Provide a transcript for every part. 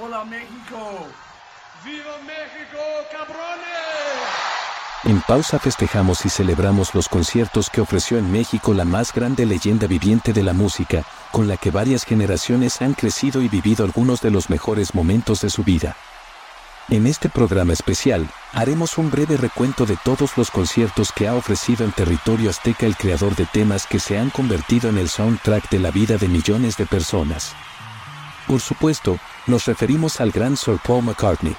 Hola, México. ¡Viva México, cabrones! En pausa festejamos y celebramos los conciertos que ofreció en México la más grande leyenda viviente de la música, con la que varias generaciones han crecido y vivido algunos de los mejores momentos de su vida. En este programa especial, haremos un breve recuento de todos los conciertos que ha ofrecido en territorio azteca el creador de temas que se han convertido en el soundtrack de la vida de millones de personas. Por supuesto, nos referimos al gran Sir Paul McCartney.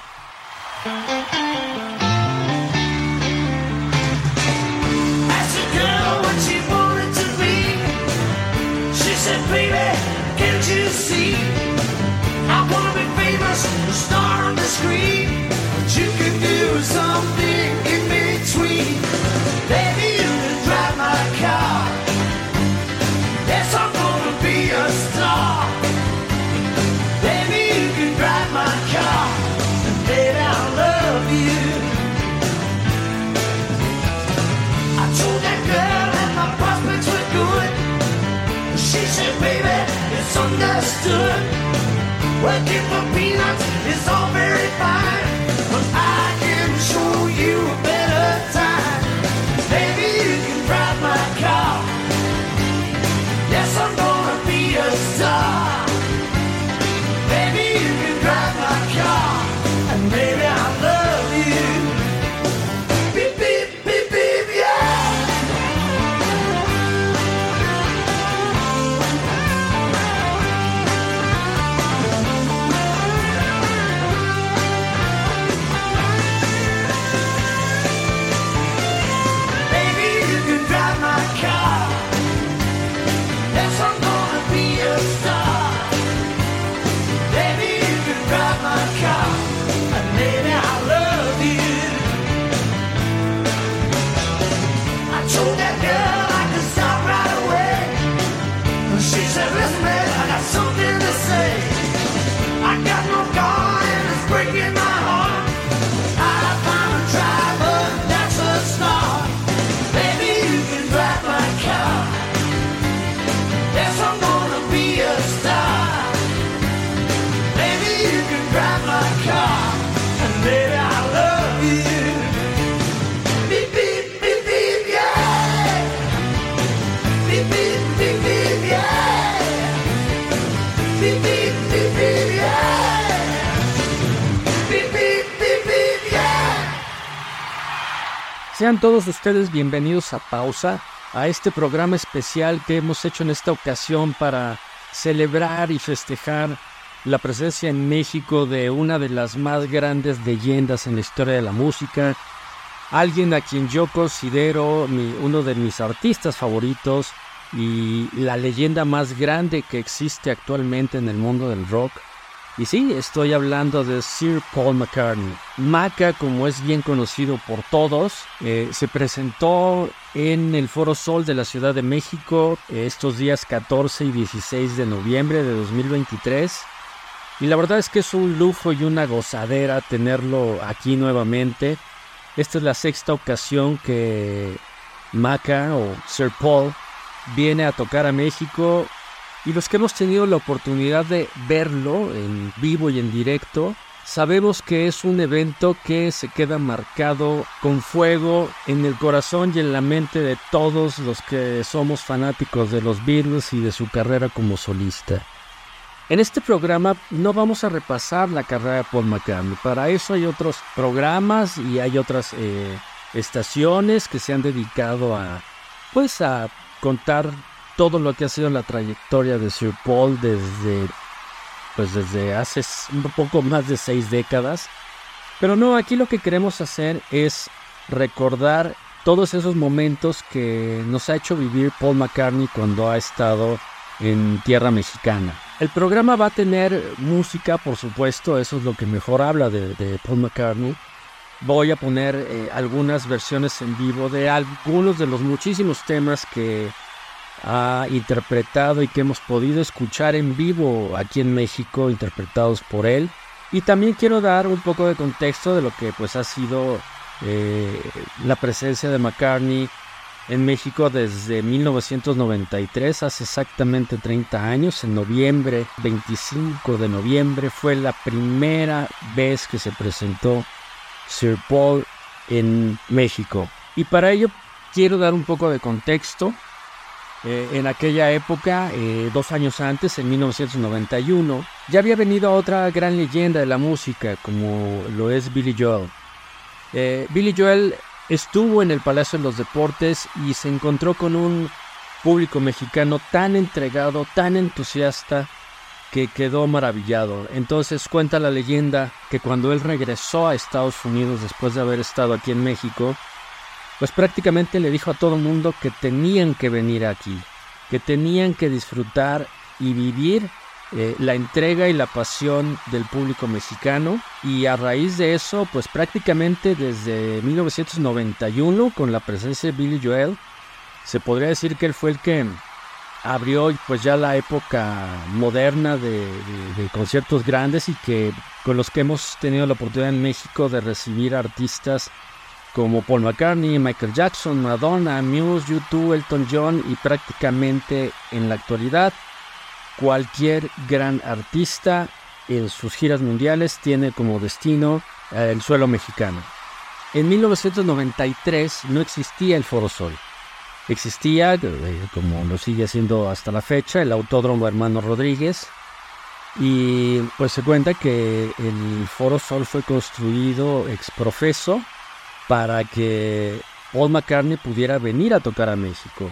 Sean todos ustedes bienvenidos a Pausa, a este programa especial que hemos hecho en esta ocasión para celebrar y festejar la presencia en México de una de las más grandes leyendas en la historia de la música, alguien a quien yo considero uno de mis artistas favoritos y la leyenda más grande que existe actualmente en el mundo del rock. Y sí, estoy hablando de Sir Paul McCartney. Maca, como es bien conocido por todos, eh, se presentó en el Foro Sol de la Ciudad de México eh, estos días 14 y 16 de noviembre de 2023. Y la verdad es que es un lujo y una gozadera tenerlo aquí nuevamente. Esta es la sexta ocasión que Maca o Sir Paul viene a tocar a México y los que hemos tenido la oportunidad de verlo en vivo y en directo, sabemos que es un evento que se queda marcado con fuego en el corazón y en la mente de todos los que somos fanáticos de los Beatles y de su carrera como solista. En este programa no vamos a repasar la carrera de Paul McCartney, para eso hay otros programas y hay otras eh, estaciones que se han dedicado a pues a contar todo lo que ha sido la trayectoria de Sir Paul desde pues desde hace un poco más de seis décadas. Pero no, aquí lo que queremos hacer es recordar todos esos momentos que nos ha hecho vivir Paul McCartney cuando ha estado en tierra mexicana. El programa va a tener música, por supuesto, eso es lo que mejor habla de, Paul McCartney. Voy a poner eh, algunas versiones en vivo de algunos de los muchísimos temas que ha interpretado y que hemos podido escuchar en vivo aquí en México, interpretados por él. Y también quiero dar un poco de contexto de lo que pues ha sido eh, la presencia de McCartney en México desde 1993, hace exactamente 30 años, en noviembre, 25 de noviembre, fue la primera vez que se presentó Sir Paul en México. Y para ello quiero dar un poco de contexto. Eh, en aquella época, eh, dos años antes, en 1991, ya había venido otra gran leyenda de la música, como lo es Billy Joel. Eh, Billy Joel estuvo en el Palacio de los Deportes y se encontró con un público mexicano tan entregado, tan entusiasta, que quedó maravillado. Entonces cuenta la leyenda que cuando él regresó a Estados Unidos después de haber estado aquí en México, pues prácticamente le dijo a todo el mundo que tenían que venir aquí, que tenían que disfrutar y vivir eh, la entrega y la pasión del público mexicano. Y a raíz de eso pues prácticamente desde 1991 con la presencia de Billy Joel se podría decir que él fue el que abrió pues ya la época moderna de, conciertos grandes y que con los que hemos tenido la oportunidad en México de recibir artistas como Paul McCartney, Michael Jackson, Madonna, Muse, U2, Elton John y prácticamente en la actualidad Cualquier gran artista en sus giras mundiales tiene como destino eh, el suelo mexicano. En 1993 no existía el Foro Sol. Existía, eh, como lo sigue haciendo hasta la fecha, el Autódromo Hermano Rodríguez. Y pues se cuenta que el Foro Sol fue construido ex profeso para que Paul McCartney pudiera venir a tocar a México.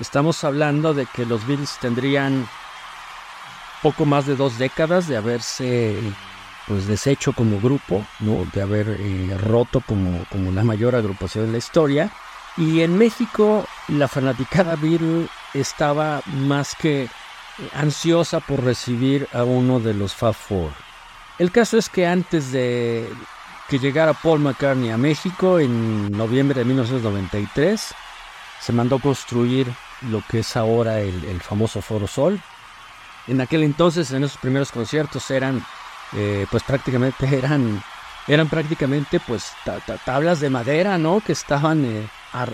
Estamos hablando de que los Beatles tendrían poco más de dos décadas de haberse pues deshecho como grupo, ¿no? de haber eh, roto como, como la mayor agrupación de la historia. Y en México la fanaticada Beatle estaba más que ansiosa por recibir a uno de los Fab Four. El caso es que antes de que llegara Paul McCartney a México en noviembre de 1993, se mandó construir lo que es ahora el, famoso Foro Sol, en aquel entonces, en esos primeros conciertos, eran, eh, pues prácticamente eran, eran prácticamente pues tablas de madera, ¿no? Que estaban eh,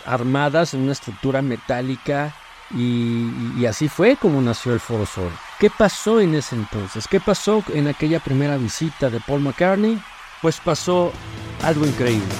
armadas en una estructura metálica y, así fue como nació el Foro Sol. ¿Qué pasó en ese entonces? ¿Qué pasó en aquella primera visita de Paul McCartney? Pues pasó algo increíble.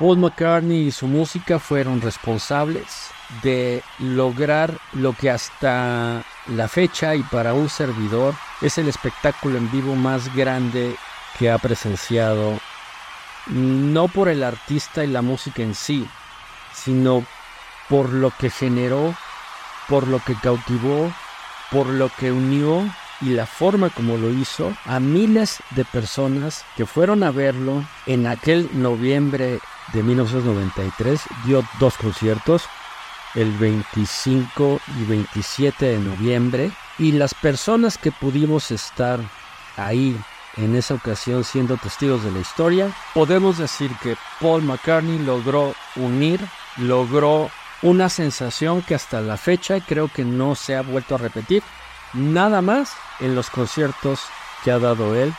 Paul McCartney y su música fueron responsables de lograr lo que hasta la fecha y para un servidor es el espectáculo en vivo más grande que ha presenciado, no por el artista y la música en sí, sino por lo que generó, por lo que cautivó, por lo que unió y la forma como lo hizo a miles de personas que fueron a verlo en aquel noviembre de 1993. Dio dos conciertos, el 25 y 27 de noviembre. Y las personas que pudimos estar ahí en esa ocasión siendo testigos de la historia, podemos decir que Paul McCartney logró unir, logró una sensación que hasta la fecha creo que no se ha vuelto a repetir nada más en los conciertos que ha dado él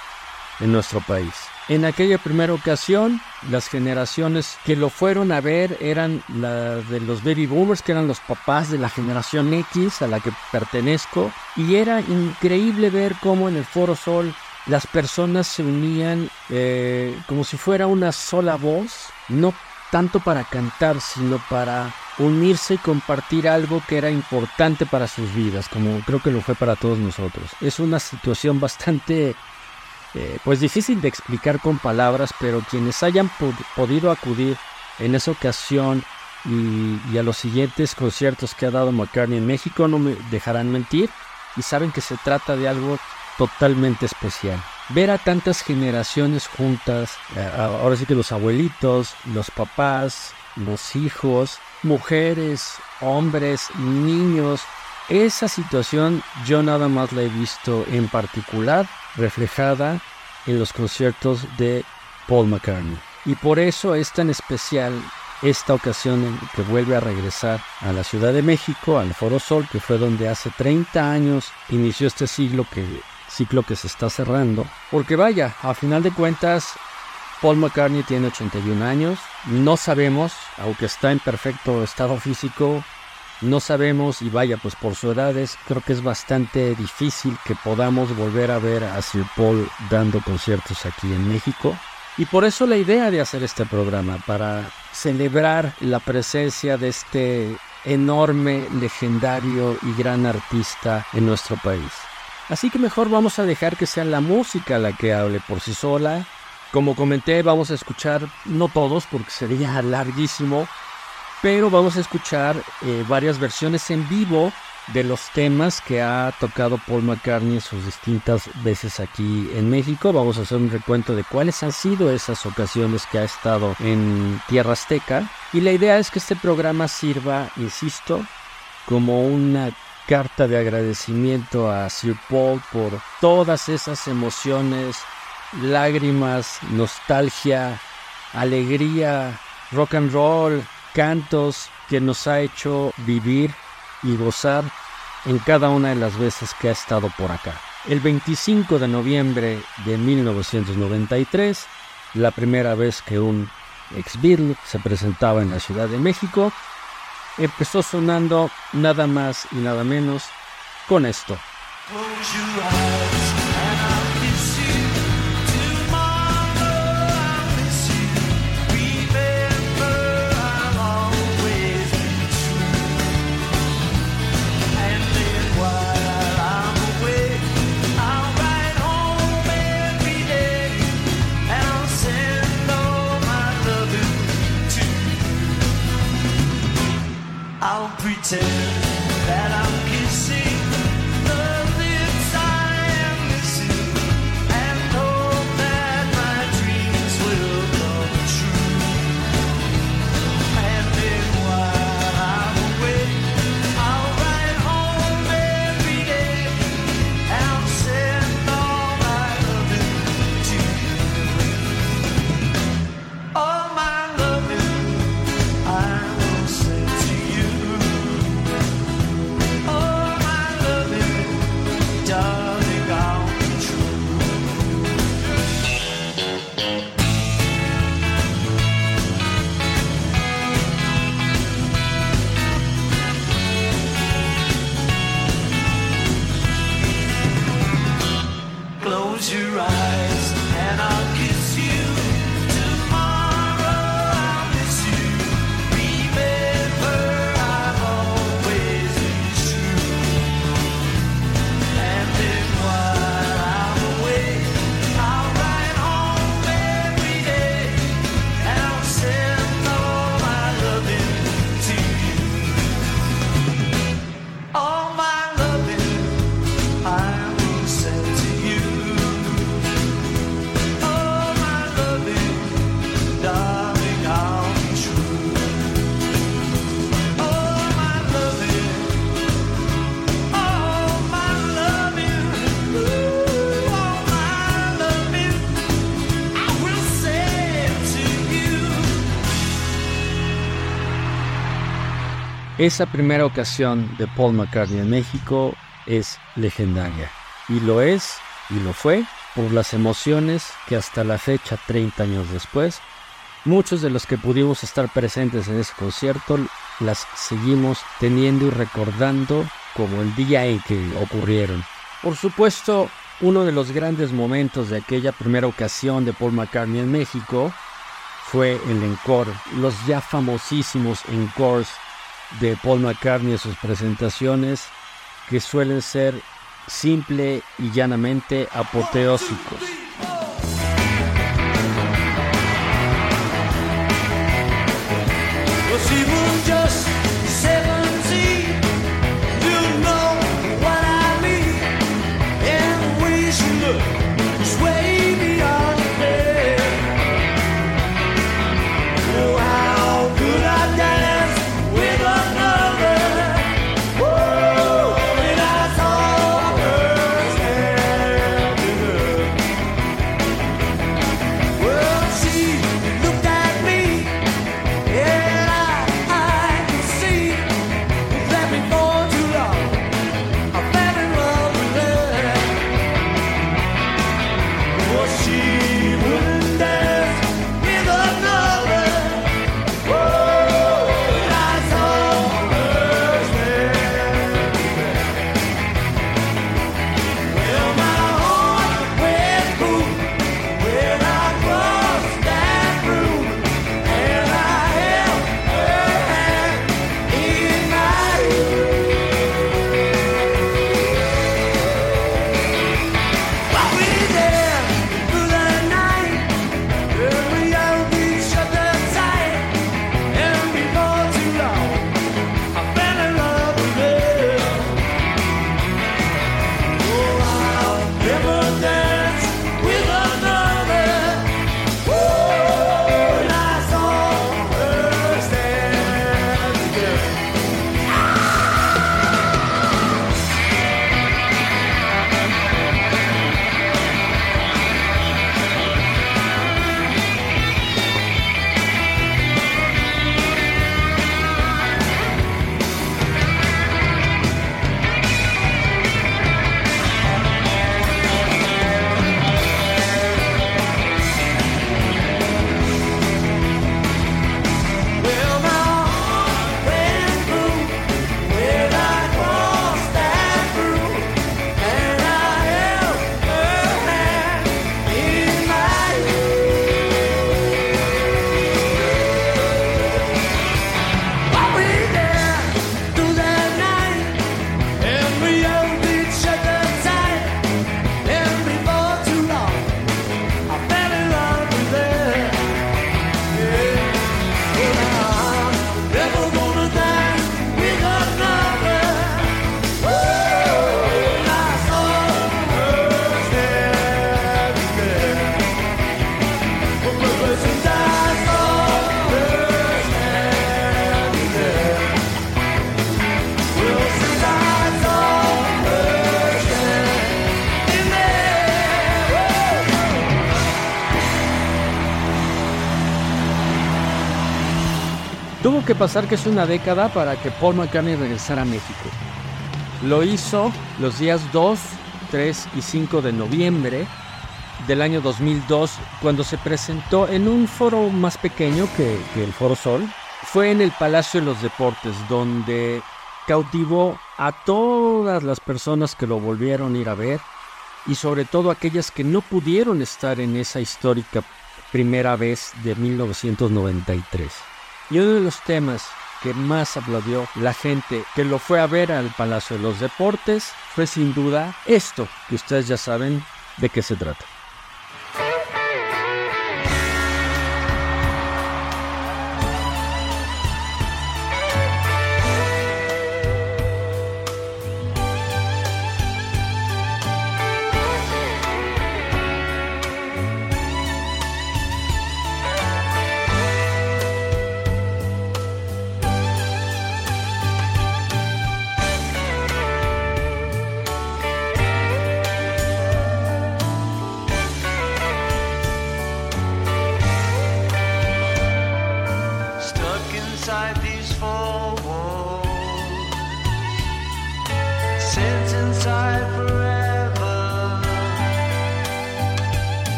en nuestro país. En aquella primera ocasión, las generaciones que lo fueron a ver eran las de los baby boomers, que eran los papás de la generación X a la que pertenezco, y era increíble ver cómo en el Foro Sol las personas se unían eh, como si fuera una sola voz, no tanto para cantar, sino para unirse y compartir algo que era importante para sus vidas, como creo que lo fue para todos nosotros. Es una situación bastante, eh, pues difícil de explicar con palabras, pero quienes hayan podido acudir en esa ocasión y, a los siguientes conciertos que ha dado McCartney en México no me dejarán mentir y saben que se trata de algo totalmente especial. Ver a tantas generaciones juntas, eh, ahora sí que los abuelitos, los papás, los hijos, mujeres, hombres, niños. Esa situación yo nada más la he visto en particular reflejada en los conciertos de Paul McCartney. Y por eso es tan especial esta ocasión en que vuelve a regresar a la Ciudad de México, al Foro Sol, que fue donde hace 30 años inició este siglo que, ciclo que se está cerrando. Porque vaya, a final de cuentas, Paul McCartney tiene 81 años. No sabemos, aunque está en perfecto estado físico, no sabemos y vaya, pues por su edad es, creo que es bastante difícil que podamos volver a ver a Sir Paul dando conciertos aquí en México. Y por eso la idea de hacer este programa, para celebrar la presencia de este enorme, legendario y gran artista en nuestro país. Así que mejor vamos a dejar que sea la música la que hable por sí sola como comenté, vamos a escuchar, no todos porque sería larguísimo, pero vamos a escuchar eh, varias versiones en vivo de los temas que ha tocado Paul McCartney sus distintas veces aquí en México. Vamos a hacer un recuento de cuáles han sido esas ocasiones que ha estado en Tierra Azteca. Y la idea es que este programa sirva, insisto, como una carta de agradecimiento a Sir Paul por todas esas emociones lágrimas, nostalgia, alegría, rock and roll, cantos que nos ha hecho vivir y gozar en cada una de las veces que ha estado por acá. El 25 de noviembre de 1993, la primera vez que un ex Beatle se presentaba en la Ciudad de México, empezó sonando nada más y nada menos con esto. Esa primera ocasión de Paul McCartney en México es legendaria. Y lo es, y lo fue, por las emociones que hasta la fecha, 30 años después, muchos de los que pudimos estar presentes en ese concierto las seguimos teniendo y recordando como el día en que ocurrieron. Por supuesto, uno de los grandes momentos de aquella primera ocasión de Paul McCartney en México fue el encore, los ya famosísimos encores de Paul McCartney en sus presentaciones que suelen ser simple y llanamente apoteósicos. Pasar que es una década para que Paul McCartney regresara a México. Lo hizo los días 2, 3 y 5 de noviembre del año 2002 cuando se presentó en un foro más pequeño que, que el Foro Sol. Fue en el Palacio de los Deportes donde cautivó a todas las personas que lo volvieron a ir a ver y sobre todo aquellas que no pudieron estar en esa histórica primera vez de 1993. Y uno de los temas que más aplaudió la gente que lo fue a ver al Palacio de los Deportes fue sin duda esto, que ustedes ya saben de qué se trata.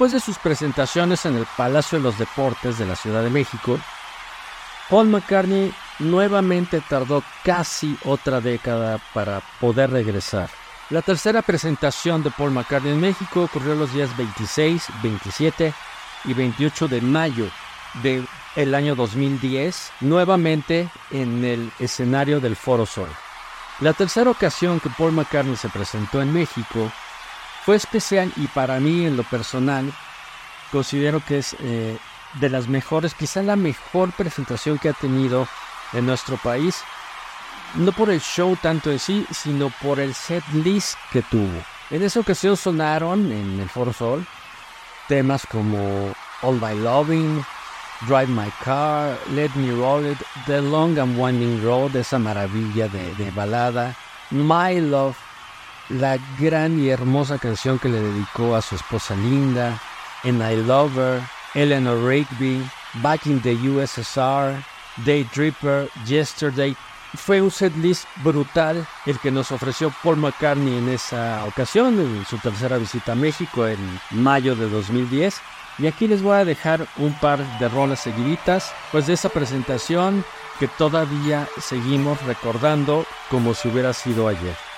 Después de sus presentaciones en el Palacio de los Deportes de la Ciudad de México, Paul McCartney nuevamente tardó casi otra década para poder regresar. La tercera presentación de Paul McCartney en México ocurrió los días 26, 27 y 28 de mayo del año 2010, nuevamente en el escenario del Foro Sol. La tercera ocasión que Paul McCartney se presentó en México fue especial y para mí en lo personal considero que es eh, de las mejores, quizá la mejor presentación que ha tenido en nuestro país, no por el show tanto en sí, sino por el set list que tuvo. En esa ocasión sonaron en el Foro Sol temas como All My Loving, Drive My Car, Let Me Roll It, The Long and Winding Road, esa maravilla de, de balada, My Love, la gran y hermosa canción que le dedicó a su esposa Linda, And I Love Her, Eleanor Rigby, Back in the USSR, Day Dripper, Yesterday. Fue un setlist brutal el que nos ofreció Paul McCartney en esa ocasión, en su tercera visita a México en mayo de 2010. Y aquí les voy a dejar un par de rolas seguiditas, pues de esa presentación que todavía seguimos recordando como si hubiera sido ayer.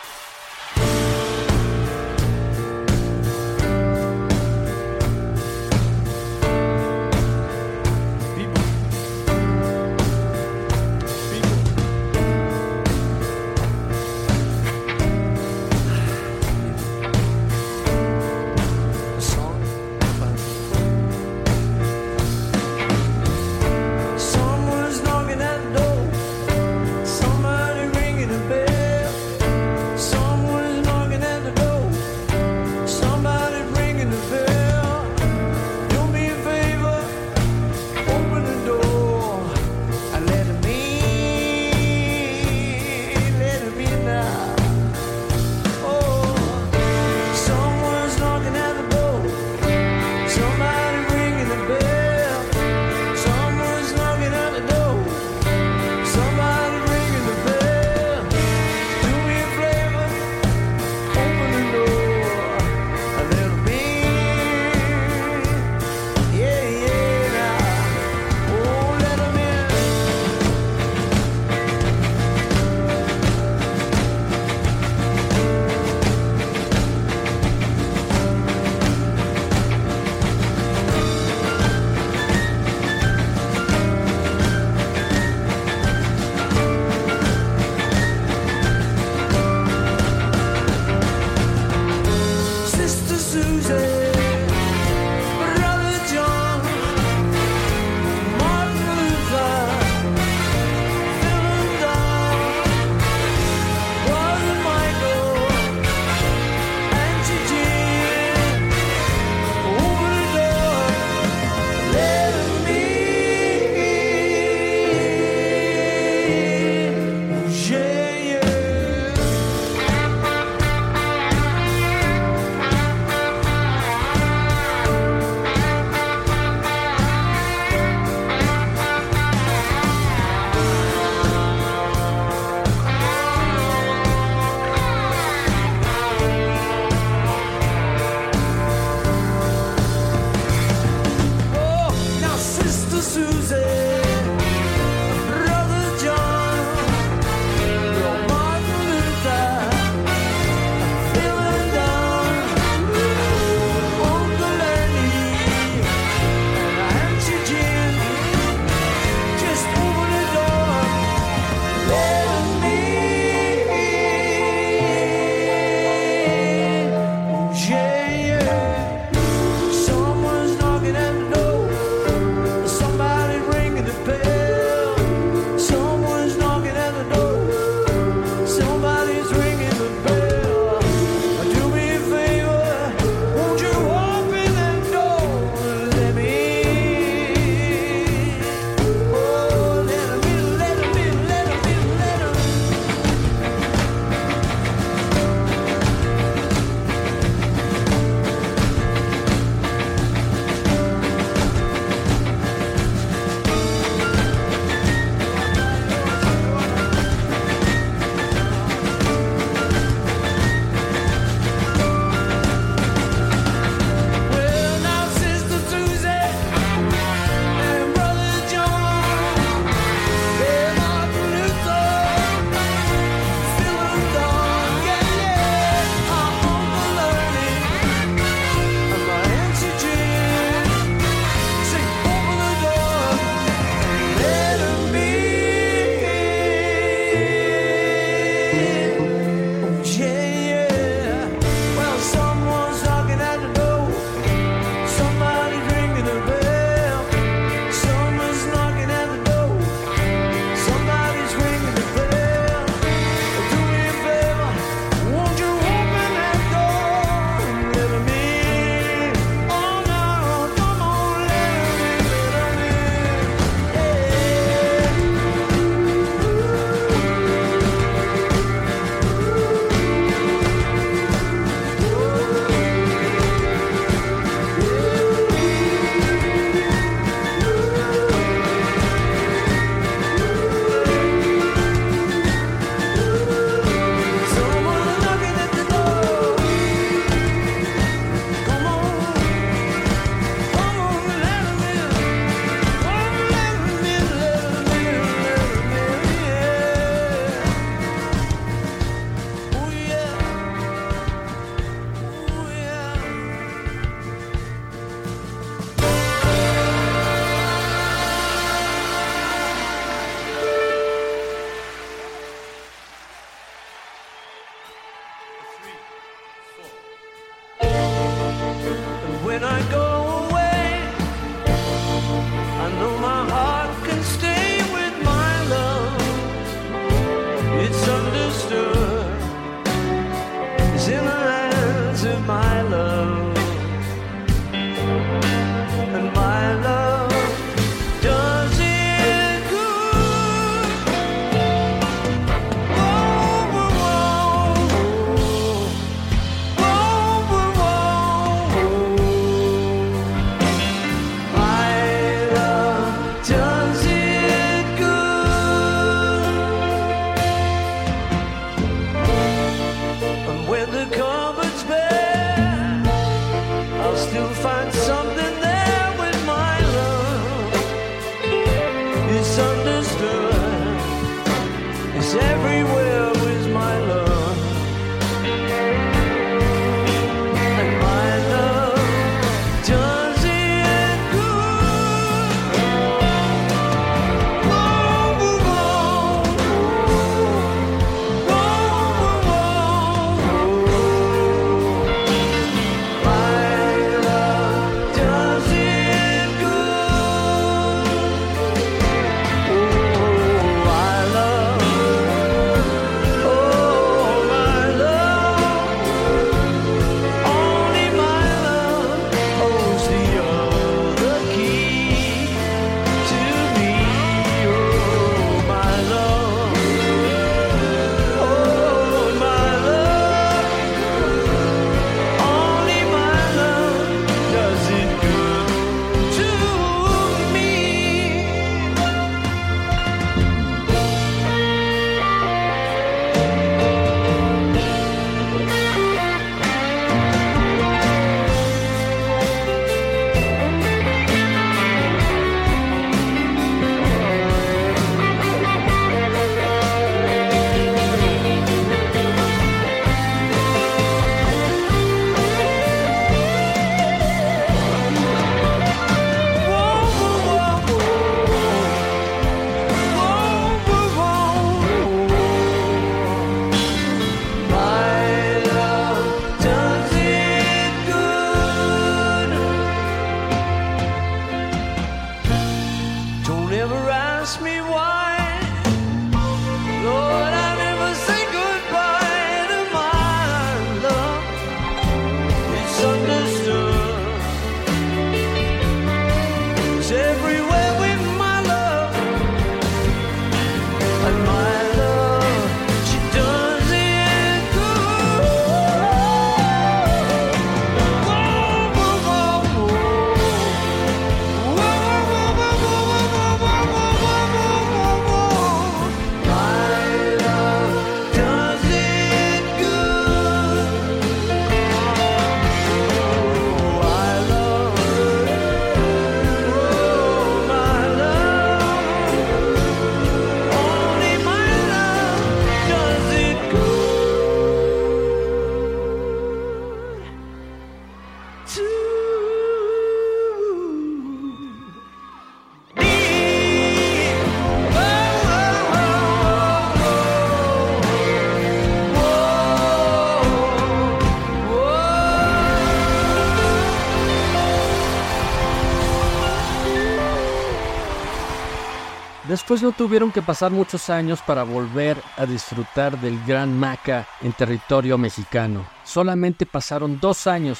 Después no tuvieron que pasar muchos años para volver a disfrutar del Gran Maca en territorio mexicano. Solamente pasaron dos años,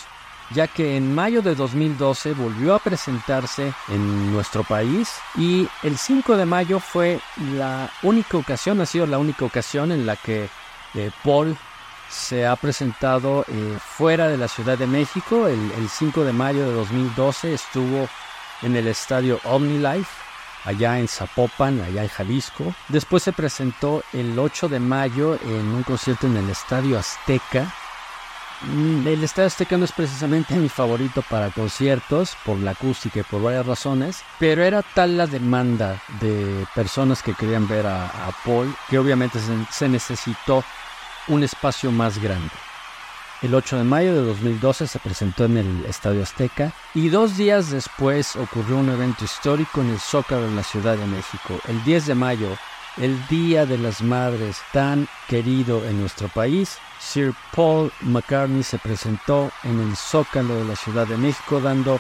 ya que en mayo de 2012 volvió a presentarse en nuestro país y el 5 de mayo fue la única ocasión, ha sido la única ocasión en la que eh, Paul se ha presentado eh, fuera de la Ciudad de México. El, el 5 de mayo de 2012 estuvo en el estadio OmniLife allá en Zapopan, allá en Jalisco. Después se presentó el 8 de mayo en un concierto en el Estadio Azteca. Mm, el Estadio Azteca no es precisamente mi favorito para conciertos, por la acústica y por varias razones, pero era tal la demanda de personas que querían ver a, Paul que obviamente se necesitó un espacio más grande. El 8 de mayo de 2012 se presentó en el Estadio Azteca y dos días después ocurrió un evento histórico en el Zócalo de la Ciudad de México. El 10 de mayo, el Día de las Madres tan querido en nuestro país, Sir Paul McCartney se presentó en el Zócalo de la Ciudad de México dando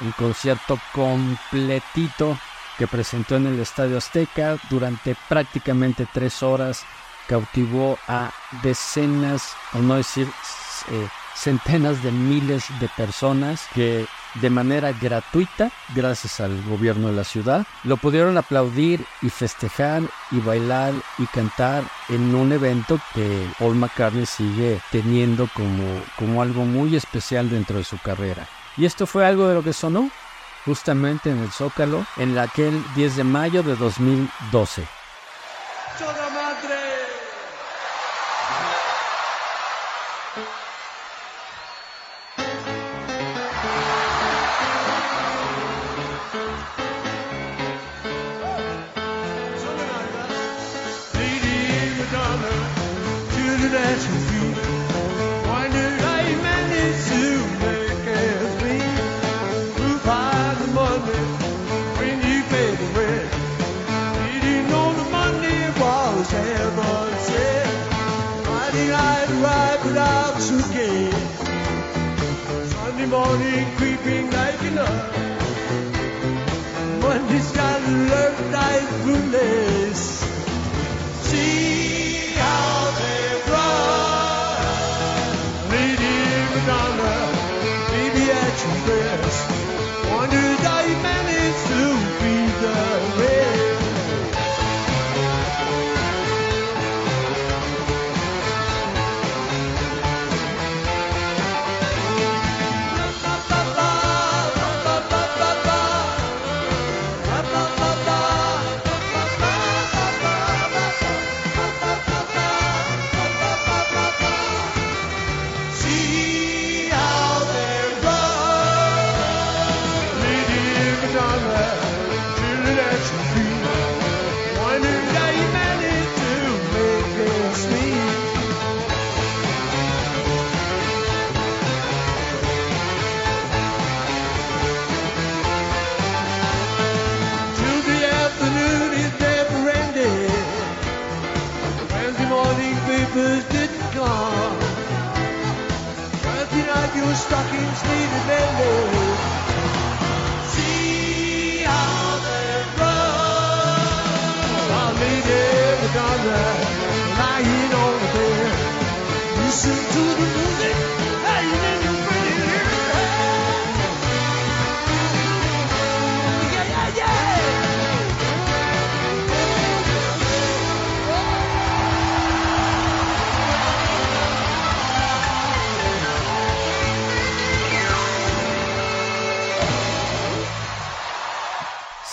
un concierto completito que presentó en el Estadio Azteca durante prácticamente tres horas cautivó a decenas, o no decir eh, centenas de miles de personas que de manera gratuita, gracias al gobierno de la ciudad, lo pudieron aplaudir y festejar y bailar y cantar en un evento que Paul McCartney sigue teniendo como, como algo muy especial dentro de su carrera. Y esto fue algo de lo que sonó justamente en el Zócalo en aquel 10 de mayo de 2012.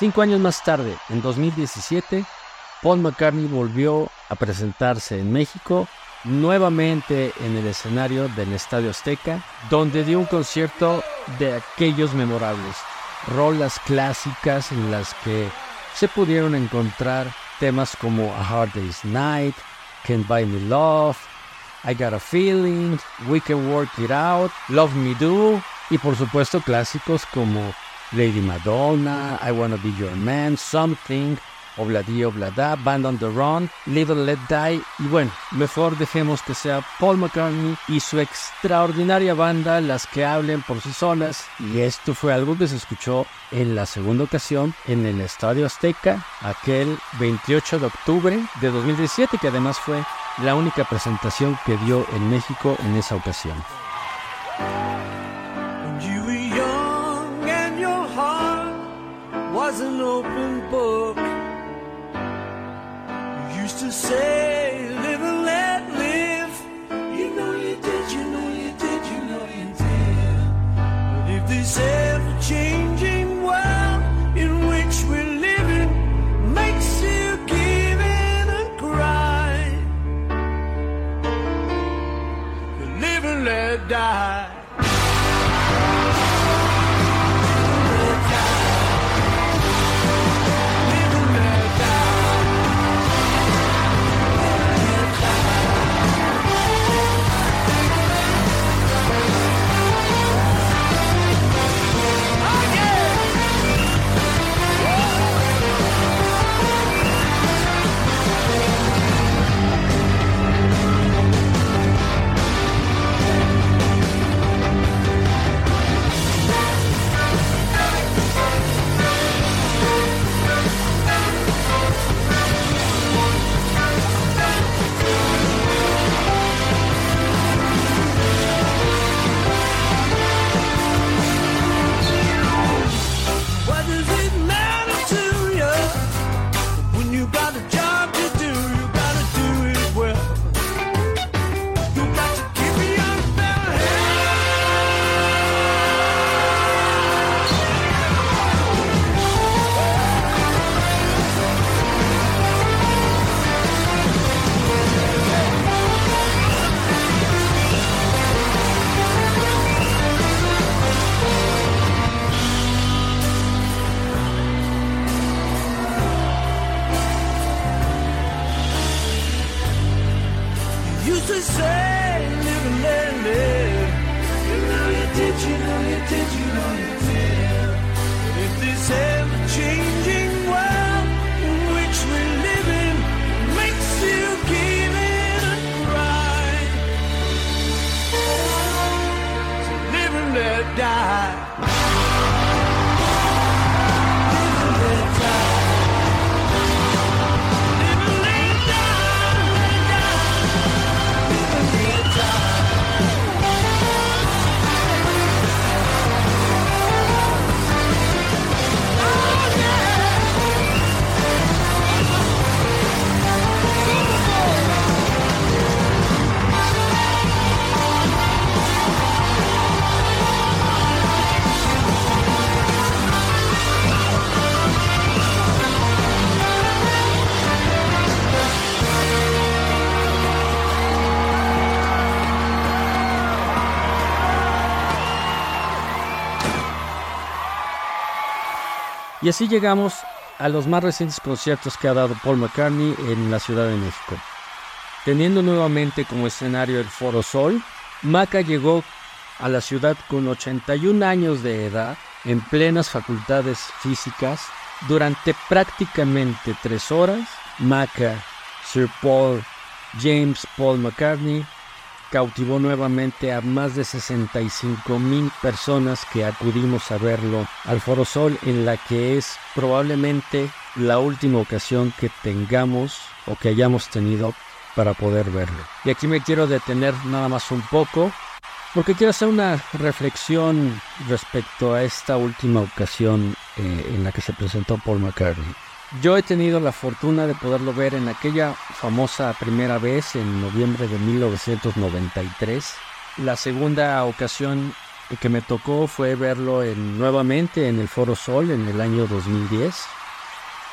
Cinco años más tarde, en 2017, Paul McCartney volvió a presentarse en México, nuevamente en el escenario del Estadio Azteca, donde dio un concierto de aquellos memorables, rolas clásicas en las que se pudieron encontrar temas como A Hard Day's Night, Can't Buy Me Love, I Got a Feeling, We Can Work It Out, Love Me Do y por supuesto clásicos como Lady Madonna, I Wanna Be Your Man, Something, Obladi Oblada, Band on the Run, Little Let Die y bueno, mejor dejemos que sea Paul McCartney y su extraordinaria banda las que hablen por sí solas y esto fue algo que se escuchó en la segunda ocasión en el Estadio Azteca aquel 28 de octubre de 2017 que además fue la única presentación que dio en México en esa ocasión. An open book. You used to say, live and let die. Y así llegamos a los más recientes conciertos que ha dado Paul McCartney en la Ciudad de México. Teniendo nuevamente como escenario el Foro Sol, Maca llegó a la ciudad con 81 años de edad, en plenas facultades físicas, durante prácticamente tres horas. Maca, Sir Paul, James Paul McCartney, cautivó nuevamente a más de 65 mil personas que acudimos a verlo al Foro Sol, en la que es probablemente la última ocasión que tengamos o que hayamos tenido para poder verlo. Y aquí me quiero detener nada más un poco, porque quiero hacer una reflexión respecto a esta última ocasión eh, en la que se presentó Paul McCartney. Yo he tenido la fortuna de poderlo ver en aquella famosa primera vez en noviembre de 1993. La segunda ocasión que me tocó fue verlo en- nuevamente en el Foro Sol en el año 2010.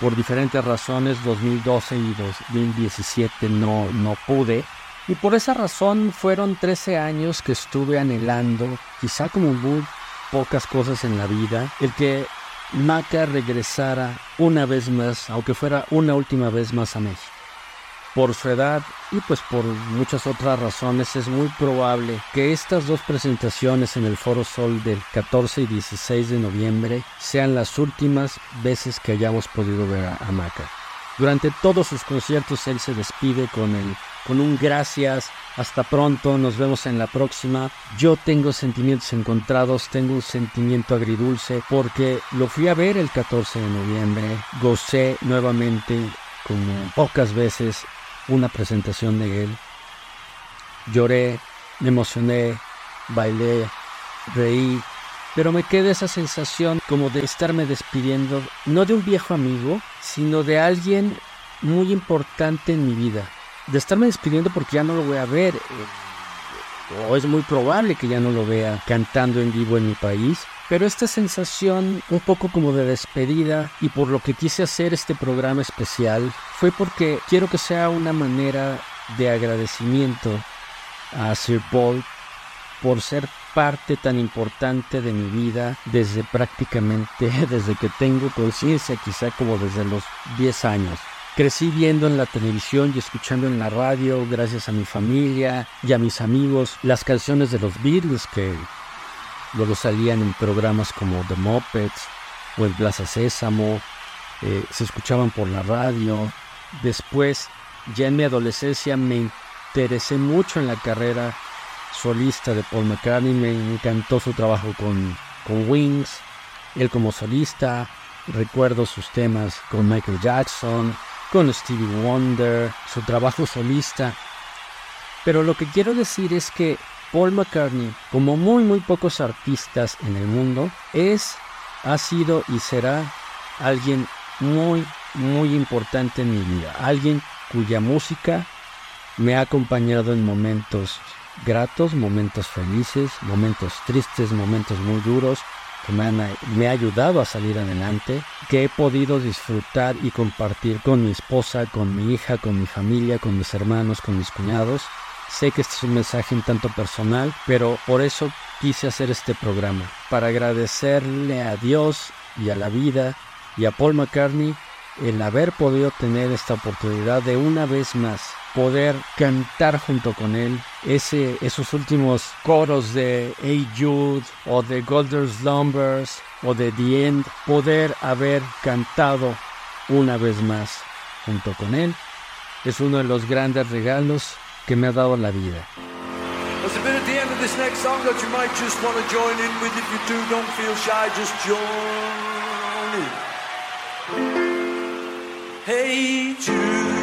Por diferentes razones, 2012 y 2017 no, no pude. Y por esa razón fueron 13 años que estuve anhelando, quizá como muy pocas cosas en la vida, el que Maca regresara una vez más, aunque fuera una última vez más a México. Por su edad y pues por muchas otras razones es muy probable que estas dos presentaciones en el Foro Sol del 14 y 16 de noviembre sean las últimas veces que hayamos podido ver a, Maca. Durante todos sus conciertos él se despide con el con un gracias, hasta pronto, nos vemos en la próxima. Yo tengo sentimientos encontrados, tengo un sentimiento agridulce porque lo fui a ver el 14 de noviembre, gocé nuevamente como pocas veces una presentación de él. Lloré, me emocioné, bailé, reí, pero me queda esa sensación como de estarme despidiendo, no de un viejo amigo, sino de alguien muy importante en mi vida. De estarme despidiendo porque ya no lo voy a ver, eh, o es muy probable que ya no lo vea cantando en vivo en mi país. Pero esta sensación un poco como de despedida y por lo que quise hacer este programa especial fue porque quiero que sea una manera de agradecimiento a Sir Paul por ser parte tan importante de mi vida desde prácticamente desde que tengo conciencia, quizá como desde los 10 años. Crecí viendo en la televisión y escuchando en la radio, gracias a mi familia y a mis amigos, las canciones de los Beatles que luego salían en programas como The Muppets o el Plaza Sésamo, eh, se escuchaban por la radio. Después, ya en mi adolescencia, me interesé mucho en la carrera solista de Paul McCartney, me encantó su trabajo con, con Wings, él como solista, recuerdo sus temas con Michael Jackson, con Stevie Wonder, su trabajo solista. Pero lo que quiero decir es que Paul McCartney, como muy muy pocos artistas en el mundo, es, ha sido y será alguien muy muy importante en mi vida, alguien cuya música me ha acompañado en momentos gratos, momentos felices, momentos tristes, momentos muy duros, que me, ha ayudado a salir adelante, que he podido disfrutar y compartir con mi esposa, con mi hija, con mi familia, con mis hermanos, con mis cuñados. Sé que este es un mensaje un tanto personal, pero por eso quise hacer este programa, para agradecerle a Dios y a la vida y a Paul McCartney el haber podido tener esta oportunidad de una vez más poder cantar junto con él ese, esos últimos coros de Hey Jude o de Golden Slumbers o de The End, poder haber cantado una vez más junto con él es uno de los grandes regalos que me ha dado la vida. Hey Jude.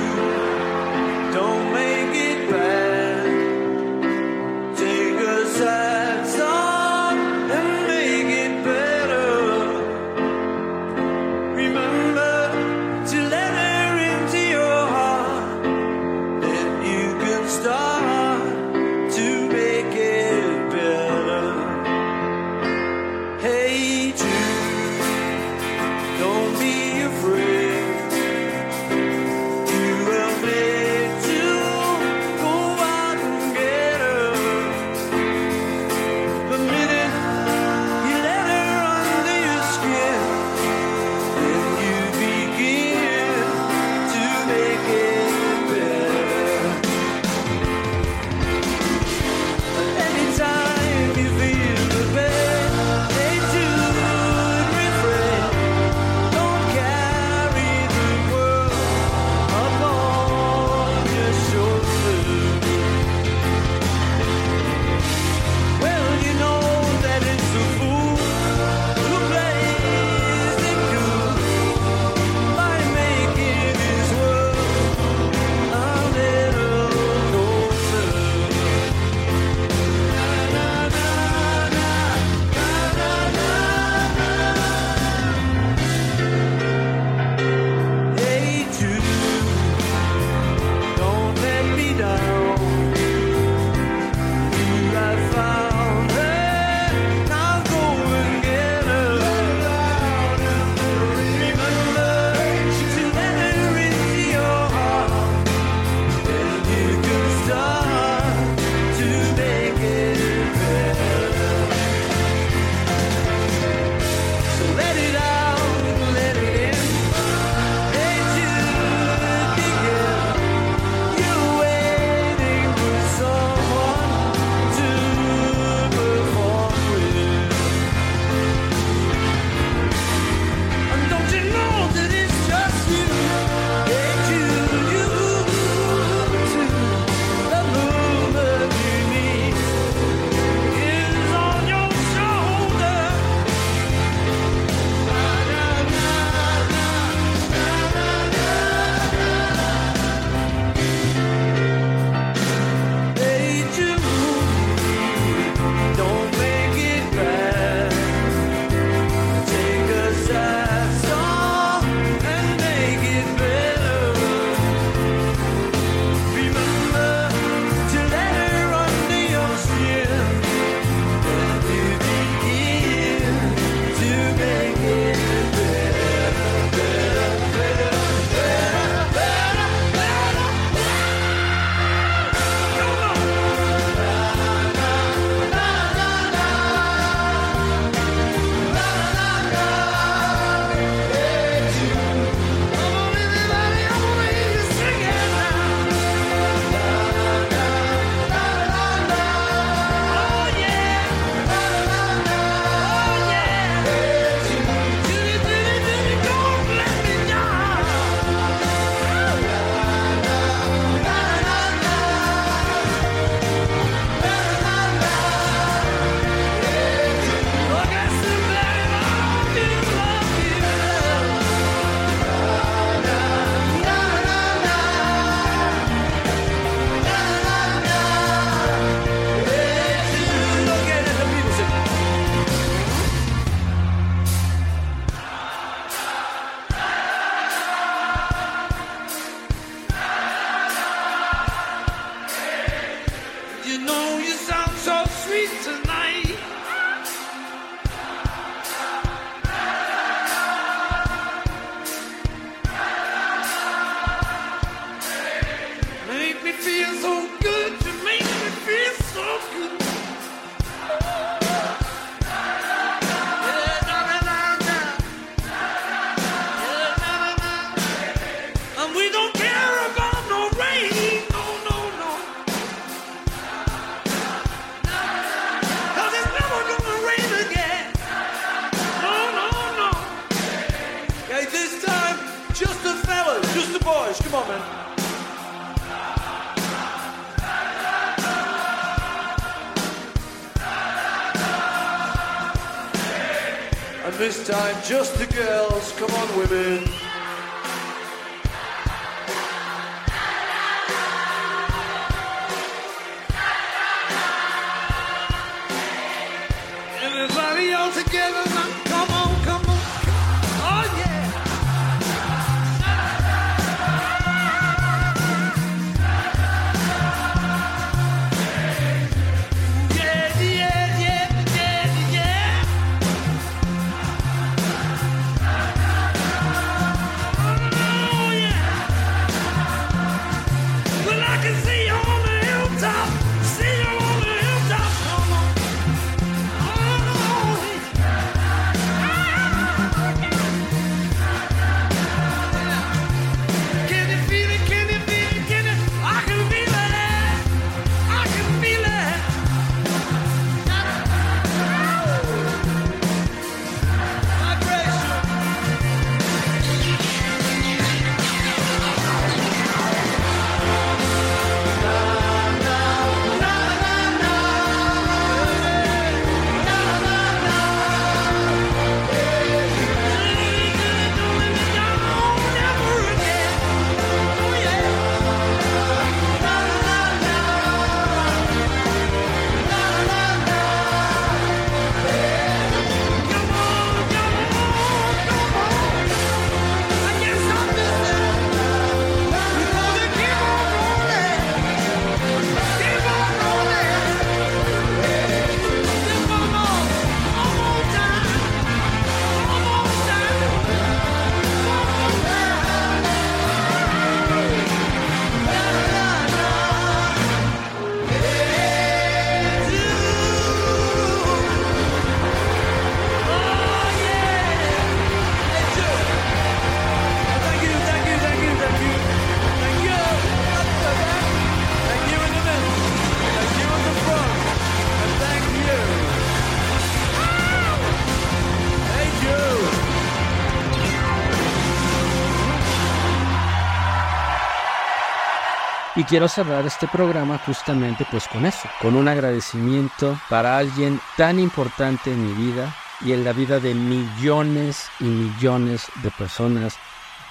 Y quiero cerrar este programa justamente pues con eso, con un agradecimiento para alguien tan importante en mi vida y en la vida de millones y millones de personas.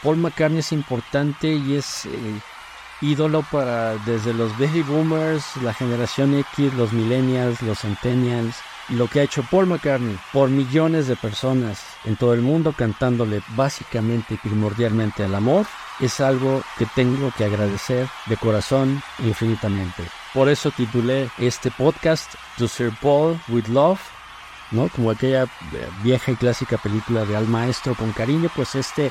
Paul McCartney es importante y es eh, ídolo para desde los baby boomers, la generación X, los millennials, los centennials. Lo que ha hecho Paul McCartney por millones de personas en todo el mundo cantándole básicamente y primordialmente al amor es algo que tengo que agradecer de corazón infinitamente. Por eso titulé este podcast To Sir Paul with Love, ¿no? Como aquella eh, vieja y clásica película de Al Maestro con cariño, pues este,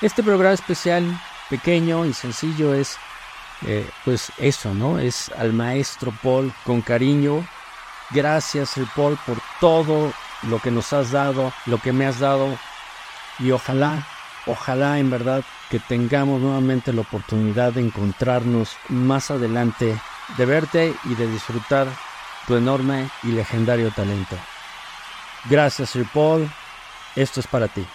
este programa especial, pequeño y sencillo es eh, pues eso, ¿no? Es al Maestro Paul con cariño. Gracias, Sir Paul, por todo lo que nos has dado, lo que me has dado y ojalá, ojalá en verdad que tengamos nuevamente la oportunidad de encontrarnos más adelante, de verte y de disfrutar tu enorme y legendario talento. Gracias, Sir Paul. Esto es para ti.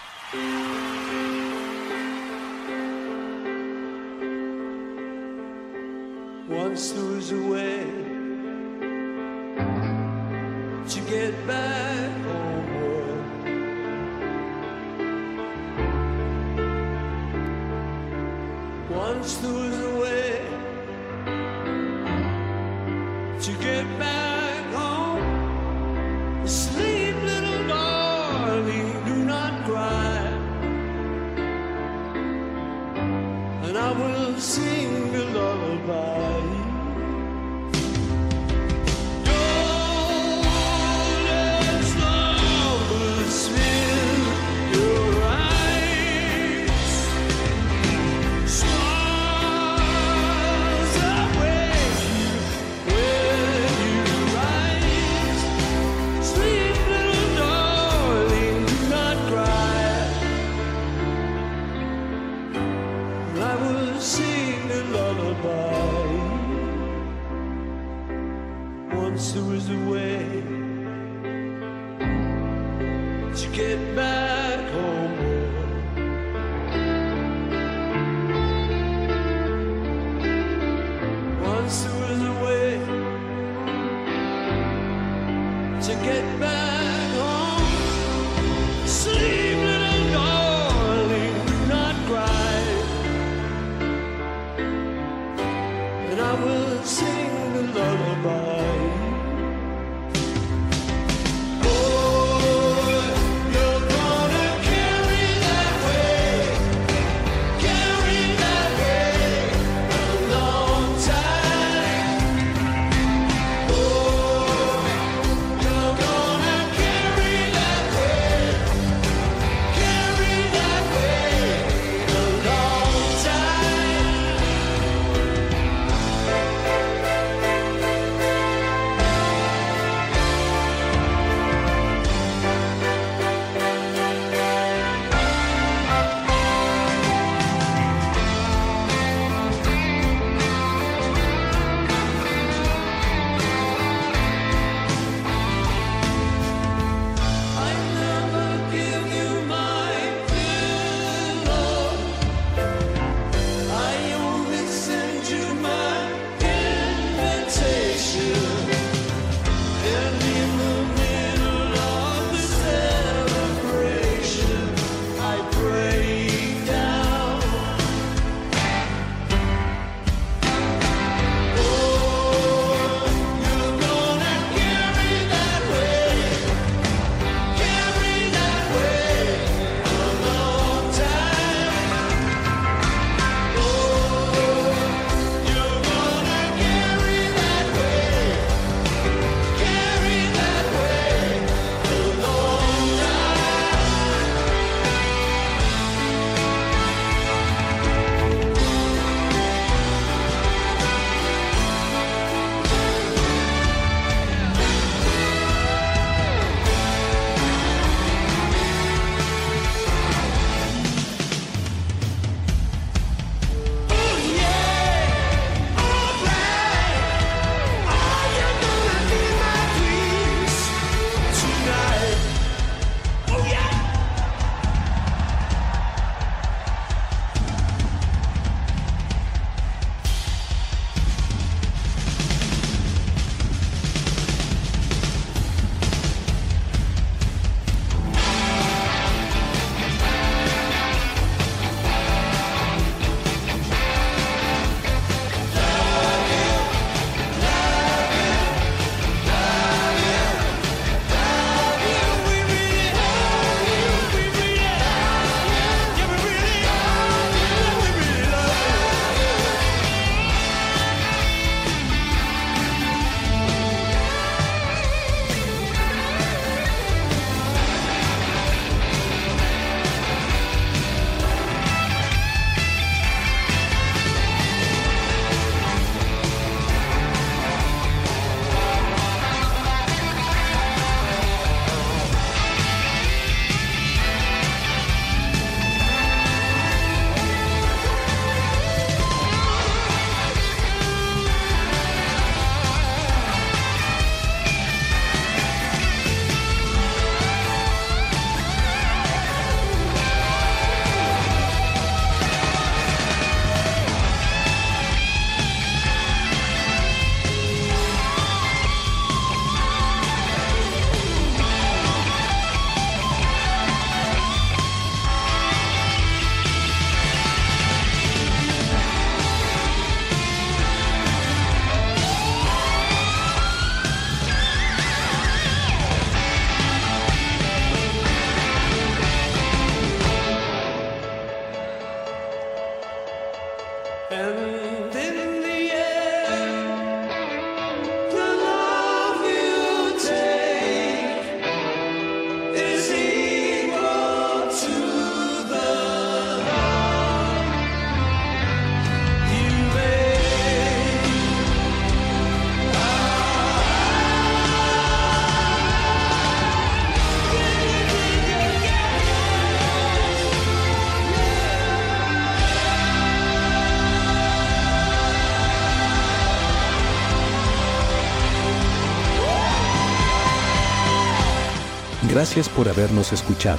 Gracias por habernos escuchado.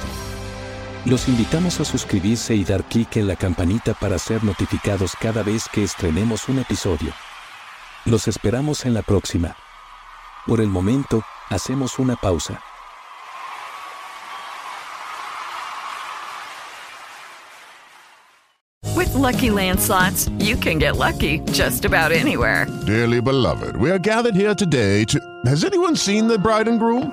Los invitamos a suscribirse y dar clic en la campanita para ser notificados cada vez que estrenemos un episodio. Los esperamos en la próxima. Por el momento, hacemos una pausa. With Lucky Land slots, you can get lucky just about anywhere. Dearly beloved, we are gathered here today to. Has anyone seen the bride and groom?